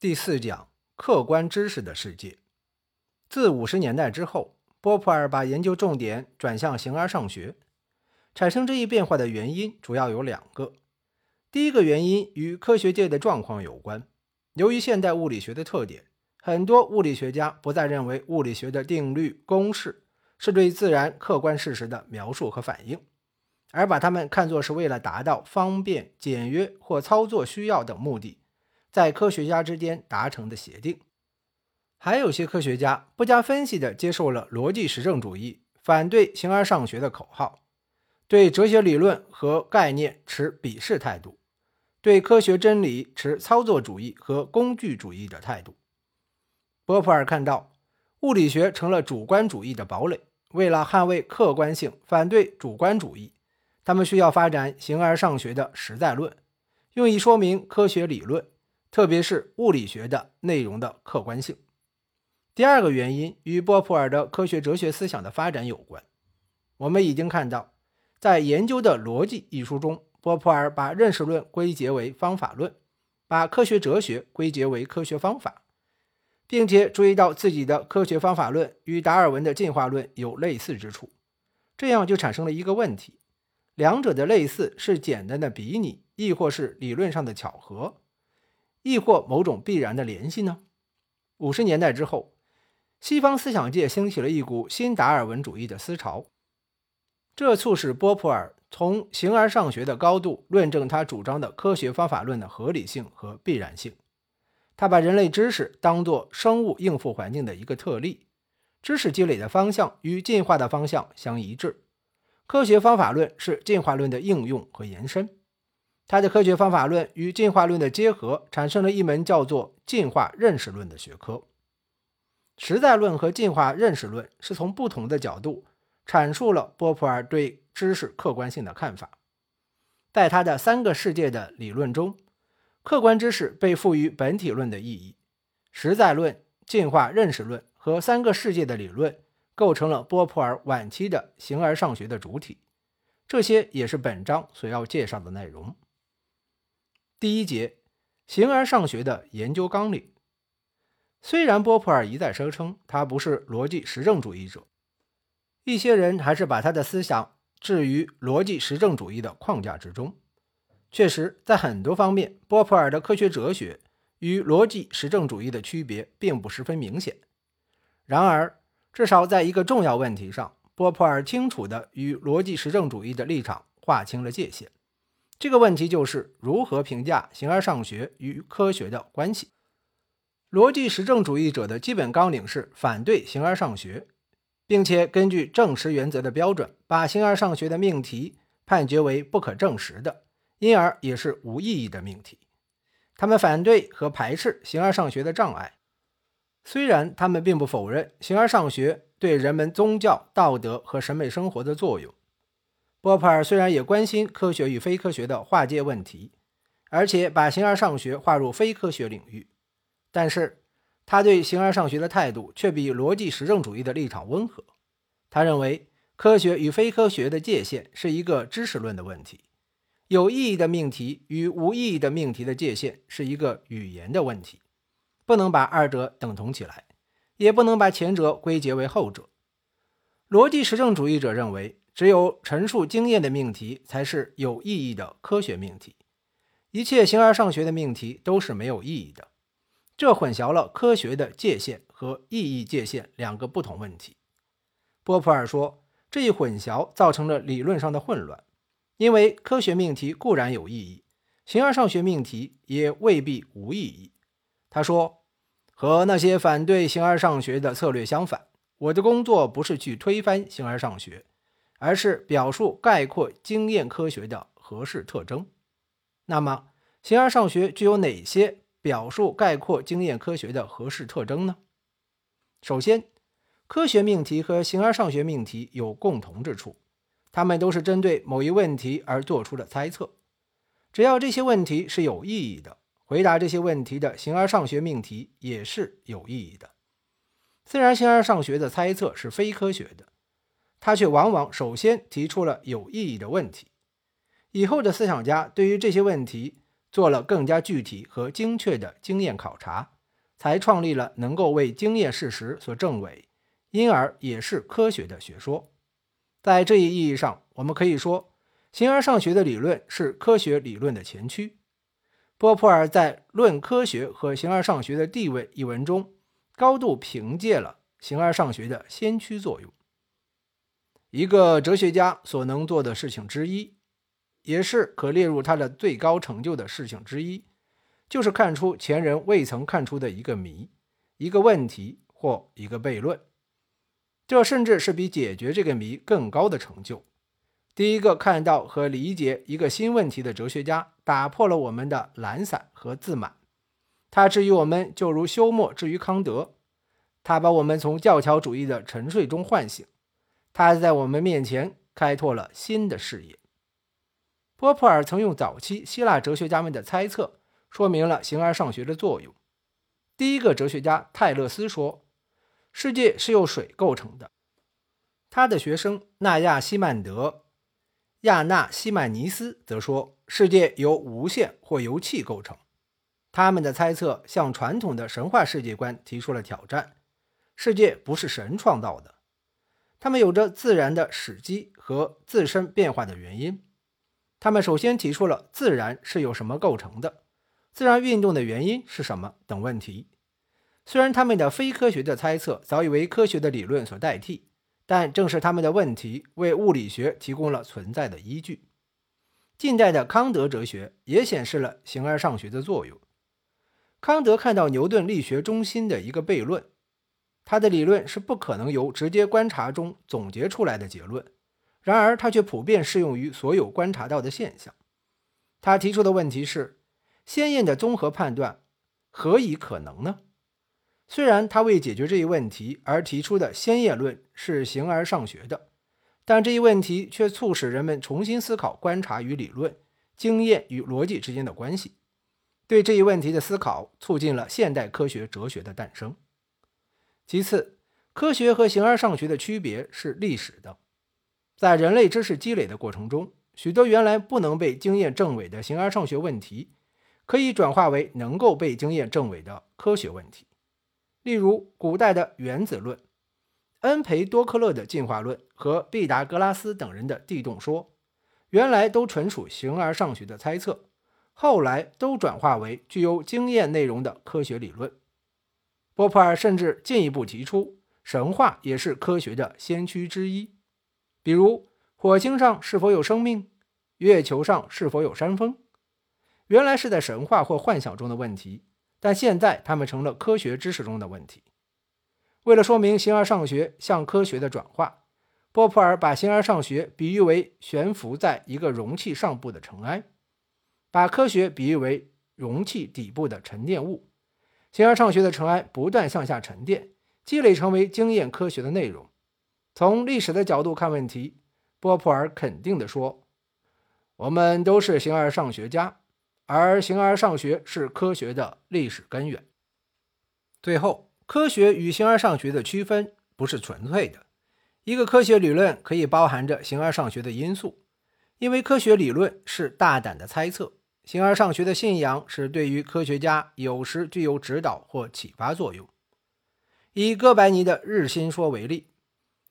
第四讲：客观知识的世界。自五十年代之后，波普尔把研究重点转向形而上学。产生这一变化的原因主要有两个。第一个原因与科学界的状况有关。由于现代物理学的特点，很多物理学家不再认为物理学的定律、公式是对自然客观事实的描述和反应，而把它们看作是为了达到方便、简约或操作需要等目的。在科学家之间达成的协定，还有些科学家不加分析地接受了逻辑实证主义，反对形而上学的口号，对哲学理论和概念持鄙视态度，对科学真理持操作主义和工具主义的态度。波普尔看到物理学成了主观主义的堡垒，为了捍卫客观性，反对主观主义，他们需要发展形而上学的实在论，用以说明科学理论。特别是物理学的内容的客观性。第二个原因与波普尔的科学哲学思想的发展有关。我们已经看到，在《研究的逻辑》一书中，波普尔把认识论归结为方法论，把科学哲学归结为科学方法，并且注意到自己的科学方法论与达尔文的进化论有类似之处。这样就产生了一个问题：两者的类似是简单的比拟，亦或是理论上的巧合？亦或某种必然的联系呢？五十年代之后，西方思想界兴起了一股新达尔文主义的思潮，这促使波普尔从形而上学的高度论证他主张的科学方法论的合理性和必然性。他把人类知识当作生物应付环境的一个特例，知识积累的方向与进化的方向相一致，科学方法论是进化论的应用和延伸。他的科学方法论与进化论的结合，产生了一门叫做进化认识论的学科。实在论和进化认识论是从不同的角度阐述了波普尔对知识客观性的看法。在他的三个世界的理论中，客观知识被赋予本体论的意义。实在论、进化认识论和三个世界的理论构成了波普尔晚期的形而上学的主体。这些也是本章所要介绍的内容。第一节，形而上学的研究纲领。虽然波普尔一再声称他不是逻辑实证主义者，一些人还是把他的思想置于逻辑实证主义的框架之中。确实，在很多方面，波普尔的科学哲学与逻辑实证主义的区别并不十分明显。然而，至少在一个重要问题上，波普尔清楚地与逻辑实证主义的立场划清了界限。这个问题就是如何评价形而上学与科学的关系。逻辑实证主义者的基本纲领是反对形而上学，并且根据证实原则的标准，把形而上学的命题判决为不可证实的，因而也是无意义的命题。他们反对和排斥形而上学的障碍，虽然他们并不否认形而上学对人们宗教、道德和审美生活的作用。波普尔虽然也关心科学与非科学的划界问题，而且把形而上学划入非科学领域，但是他对形而上学的态度却比逻辑实证主义的立场温和。他认为科学与非科学的界限是一个知识论的问题，有意义的命题与无意义的命题的界限是一个语言的问题，不能把二者等同起来，也不能把前者归结为后者。逻辑实证主义者认为。只有陈述经验的命题才是有意义的科学命题，一切形而上学的命题都是没有意义的。这混淆了科学的界限和意义界限两个不同问题。波普尔说，这一混淆造成了理论上的混乱，因为科学命题固然有意义，形而上学命题也未必无意义。他说，和那些反对形而上学的策略相反，我的工作不是去推翻形而上学。而是表述概括经验科学的合适特征。那么，形而上学具有哪些表述概括经验科学的合适特征呢？首先，科学命题和形而上学命题有共同之处，它们都是针对某一问题而做出的猜测。只要这些问题是有意义的，回答这些问题的形而上学命题也是有意义的。虽然形而上学的猜测是非科学的。他却往往首先提出了有意义的问题，以后的思想家对于这些问题做了更加具体和精确的经验考察，才创立了能够为经验事实所证伪，因而也是科学的学说。在这一意义上，我们可以说，形而上学的理论是科学理论的前驱。波普尔在《论科学和形而上学的地位》一文中，高度凭借了形而上学的先驱作用。一个哲学家所能做的事情之一。也是可列入他的最高成就的事情之一，就是看出前人未曾看出的一个谜、一个问题或一个悖论。这甚至是比解决这个谜更高的成就。第一个看到和理解一个新问题的哲学家，打破了我们的懒散和自满。他治愈我们，就如休谟治愈康德。他把我们从教条主义的沉睡中唤醒。他在我们面前开拓了新的视野。波普尔曾用早期希腊哲学家们的猜测说明了形而上学的作用。第一个哲学家泰勒斯说：“世界是由水构成的。”他的学生纳亚西曼德、亚纳西曼尼斯则说：“世界由无限或由气构成。”他们的猜测向传统的神话世界观提出了挑战：世界不是神创造的，它们有着自然的始基和自身变化的原因。他们首先提出了自然是由什么构成的、自然运动的原因是什么等问题。虽然他们的非科学的猜测早已为科学的理论所代替，但正是他们的问题为物理学提供了存在的依据。近代的康德哲学也显示了形而上学的作用。康德看到牛顿力学中心的一个悖论，他的理论是不可能由直接观察中总结出来的结论。然而，它却普遍适用于所有观察到的现象。他提出的问题是：鲜艳的综合判断何以可能呢？虽然他为解决这一问题而提出的鲜艳论是形而上学的，但这一问题却促使人们重新思考观察与理论、经验与逻辑之间的关系。对这一问题的思考，促进了现代科学哲学的诞生。其次，科学和形而上学的区别是历史的。在人类知识积累的过程中，许多原来不能被经验证伪的形而上学问题，可以转化为能够被经验证伪的科学问题。例如，古代的原子论、恩培多克勒的进化论和毕达哥拉斯等人的地动说，原来都纯属形而上学的猜测，后来都转化为具有经验内容的科学理论。波普尔甚至进一步提出，神话也是科学的先驱之一。比如，火星上是否有生命？月球上是否有山峰？原来是在神话或幻想中的问题，但现在它们成了科学知识中的问题。为了说明形而上学向科学的转化，波普尔把形而上学比喻为悬浮在一个容器上部的尘埃，把科学比喻为容器底部的沉淀物。形而上学的尘埃不断向下沉淀，积累成为经验科学的内容。从历史的角度看问题，波普尔肯定地说：“我们都是形而上学家，而形而上学是科学的历史根源。”最后，科学与形而上学的区分不是纯粹的。一个科学理论可以包含着形而上学的因素，因为科学理论是大胆的猜测，形而上学的信仰是对于科学家有时具有指导或启发作用。以哥白尼的日心说为例。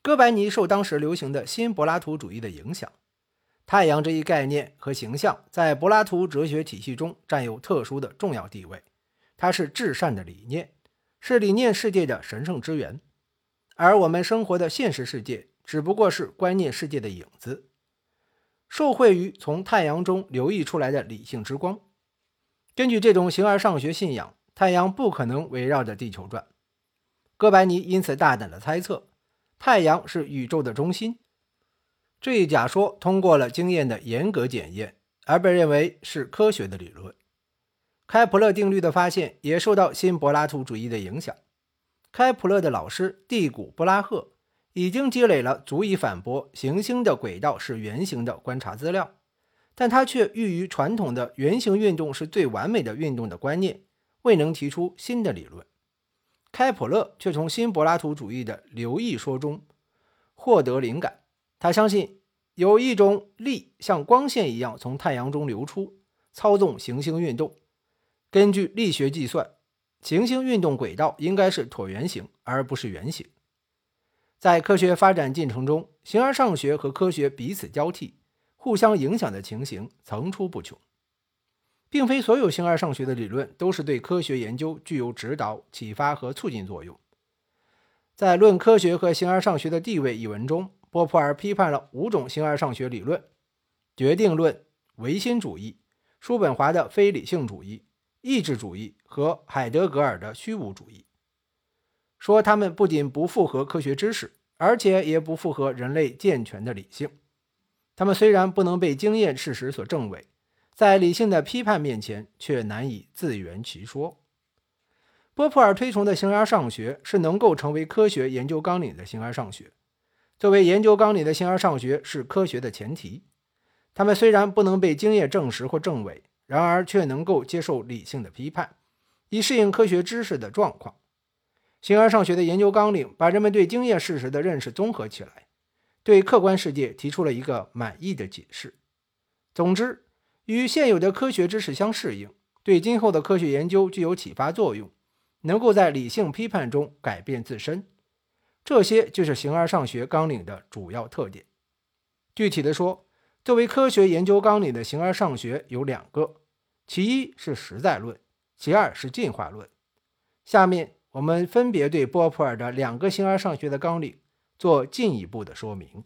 哥白尼受当时流行的新柏拉图主义的影响，太阳这一概念和形象在柏拉图哲学体系中占有特殊的重要地位。它是至善的理念，是理念世界的神圣之源，而我们生活的现实世界只不过是观念世界的影子，受惠于从太阳中流溢出来的理性之光。根据这种形而上学信仰，太阳不可能围绕着地球转。哥白尼因此大胆地猜测。太阳是宇宙的中心，这一假说通过了经验的严格检验，而被认为是科学的理论。开普勒定律的发现也受到新柏拉图主义的影响。开普勒的老师蒂古布拉赫已经积累了足以反驳行星的轨道是圆形的观察资料，但他却寓于传统的圆形运动是最完美的运动的观念，未能提出新的理论。开普勒却从新柏拉图主义的流溢说中获得灵感。他相信有一种力像光线一样从太阳中流出，操纵行星运动。根据力学计算，行星运动轨道应该是椭圆形，而不是圆形。在科学发展进程中，形而上学和科学彼此交替、互相影响的情形层出不穷。并非所有形而上学的理论都是对科学研究具有指导、启发和促进作用。在《论科学和形而上学的地位》一文中，波普尔批判了五种形而上学理论：决定论、唯心主义、叔本华的非理性主义、意志主义和海德格尔的虚无主义。说他们不仅不符合科学知识，而且也不符合人类健全的理性。他们虽然不能被经验事实所证伪，在理性的批判面前却难以自圆其说。波普尔推崇的形而上学是能够成为科学研究纲领的形而上学。作为研究纲领的形而上学是科学的前提。他们虽然不能被经验证实或证伪，然而却能够接受理性的批判，以适应科学知识的状况。形而上学的研究纲领把人们对经验事实的认识综合起来，对客观世界提出了一个满意的解释。总之，与现有的科学知识相适应，对今后的科学研究具有启发作用，能够在理性批判中改变自身。这些就是形而上学纲领的主要特点。具体的说，作为科学研究纲领的形而上学有两个，其一是实在论，其二是进化论。下面。我们分别对波普尔的两个形而上学的纲领做进一步的说明。